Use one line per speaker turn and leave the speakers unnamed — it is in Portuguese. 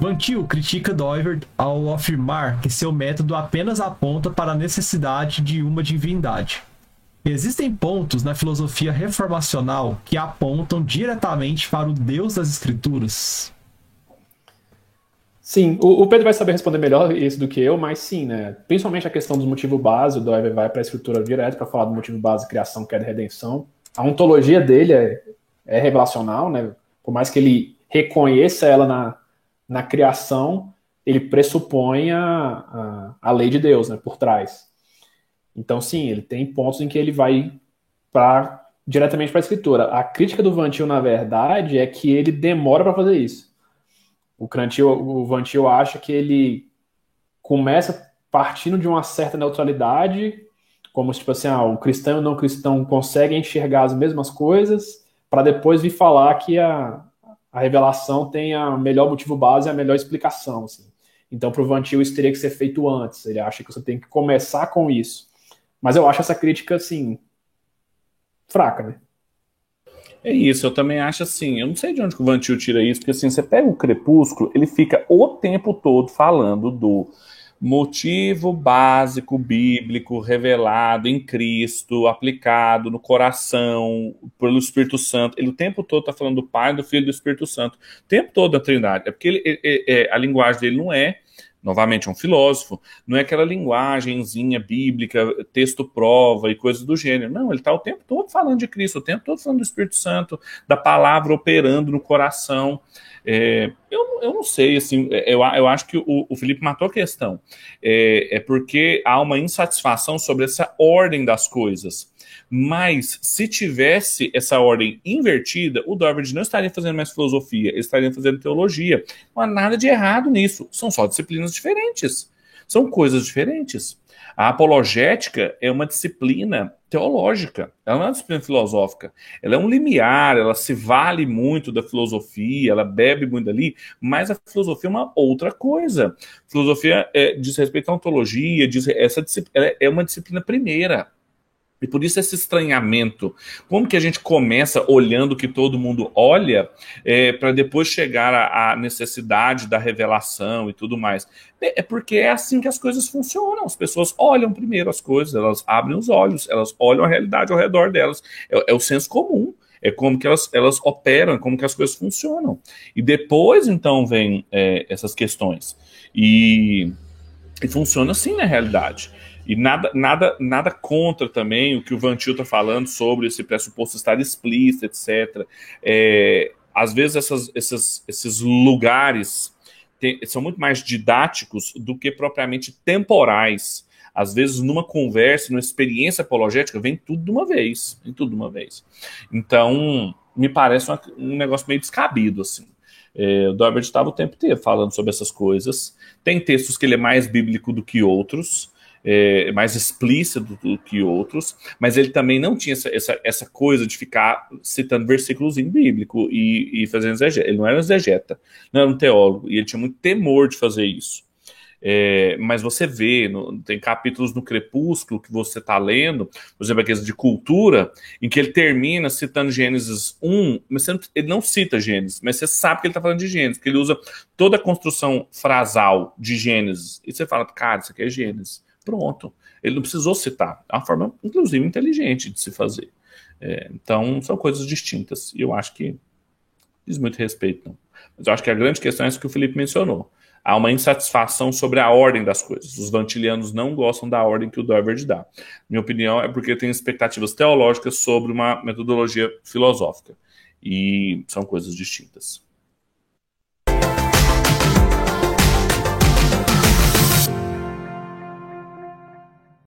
Van Til critica Doivert ao afirmar que seu método apenas aponta para a necessidade de uma divindade. Existem pontos na filosofia reformacional que apontam diretamente para o Deus das Escrituras?
Sim, o, Pedro vai saber responder melhor isso do que eu, mas sim, né? Principalmente a questão do motivo base, o Doiver vai para a escritura direto para falar do motivo base, criação, queda e redenção. A ontologia dele é, é revelacional, né? Por mais que ele reconheça ela na, na criação, ele pressupõe a, a, a lei de Deus né, por trás. Então, sim, ele tem pontos em que ele vai para diretamente para a escritura. A crítica do Vantil, na verdade, é que ele demora para fazer isso. O Crantil, o Vantil acha que ele começa partindo de uma certa neutralidade, como tipo assim, ah, o cristão e o não cristão conseguem enxergar as mesmas coisas, para depois vir falar que a, a revelação tem a melhor motivo base e a melhor explicação. Assim. Então, para o Vantil, isso teria que ser feito antes. Ele acha que você tem que começar com isso. Mas eu acho essa crítica, assim, fraca, né?
É isso, eu também acho assim. Eu não sei de onde o Vantil tira isso, porque assim, você pega o Crepúsculo, ele fica o tempo todo falando do motivo básico bíblico revelado em Cristo, aplicado no coração pelo Espírito Santo. Ele o tempo todo está falando do Pai, do Filho e do Espírito Santo. O tempo todo da Trindade. É porque ele, ele, ele, a linguagem dele não é novamente um filósofo, não é aquela linguagemzinha bíblica, texto prova e coisas do gênero. Não, ele está o tempo todo falando de Cristo, o tempo todo falando do Espírito Santo, da palavra operando no coração. É, eu, eu não sei, assim, é, eu, eu acho que o, o Felipe matou a questão. É, é porque há uma insatisfação sobre essa ordem das coisas. Mas se tivesse essa ordem invertida, o Dorbert não estaria fazendo mais filosofia, ele estaria fazendo teologia. Não há nada de errado nisso. São só disciplinas diferentes. São coisas diferentes. A apologética é uma disciplina teológica, ela não é uma disciplina filosófica. Ela é um limiar, ela se vale muito da filosofia, ela bebe muito dali, mas a filosofia é uma outra coisa. Filosofia é, diz respeito à ontologia, diz, essa é uma disciplina primeira. E por isso esse estranhamento. Como que a gente começa olhando que todo mundo olha é, para depois chegar à, necessidade da revelação e tudo mais? É, é porque é assim que as coisas funcionam. As pessoas olham primeiro as coisas, elas abrem os olhos, elas olham a realidade ao redor delas. É, é o senso comum. É como que elas, elas operam, como que as coisas funcionam. E depois, então, vem é, essas questões. E, e funciona assim na realidade. E nada, nada, nada contra também o que o Vantil está falando sobre esse pressuposto estar explícito, etc. É, às vezes essas, essas, esses lugares tem, são muito mais didáticos do que propriamente temporais. Às vezes, numa conversa, numa experiência apologética, vem tudo de uma vez. Vem tudo de uma vez. Então, me parece uma, um negócio meio descabido, assim. É, o Dorbert estava o tempo inteiro falando sobre essas coisas. Tem textos que ele é mais bíblico do que outros é, mais explícito do que outros, mas ele também não tinha essa, essa, essa coisa de ficar citando versículos em bíblico e, e fazendo exegeta. Ele não era um exegeta, não era um teólogo, e ele tinha muito temor de fazer isso. É, mas você vê, no, tem capítulos no Crepúsculo que você está lendo, por exemplo, aqueles de cultura, em que ele termina citando Gênesis 1, mas ele não cita Gênesis, mas você sabe que ele está falando de Gênesis, que ele usa toda a construção frasal de Gênesis. E você fala, cara, isso aqui é Gênesis. Pronto. Ele não precisou citar. É uma forma, inclusive, inteligente de se fazer. É, então, são coisas distintas. E eu acho que diz muito respeito, não. Mas eu acho que a grande questão é isso que o Felipe mencionou. Há uma insatisfação sobre a ordem das coisas. Os vantilianos não gostam da ordem que o Doivert dá. Minha opinião é porque tem expectativas teológicas sobre uma metodologia filosófica. E são coisas distintas.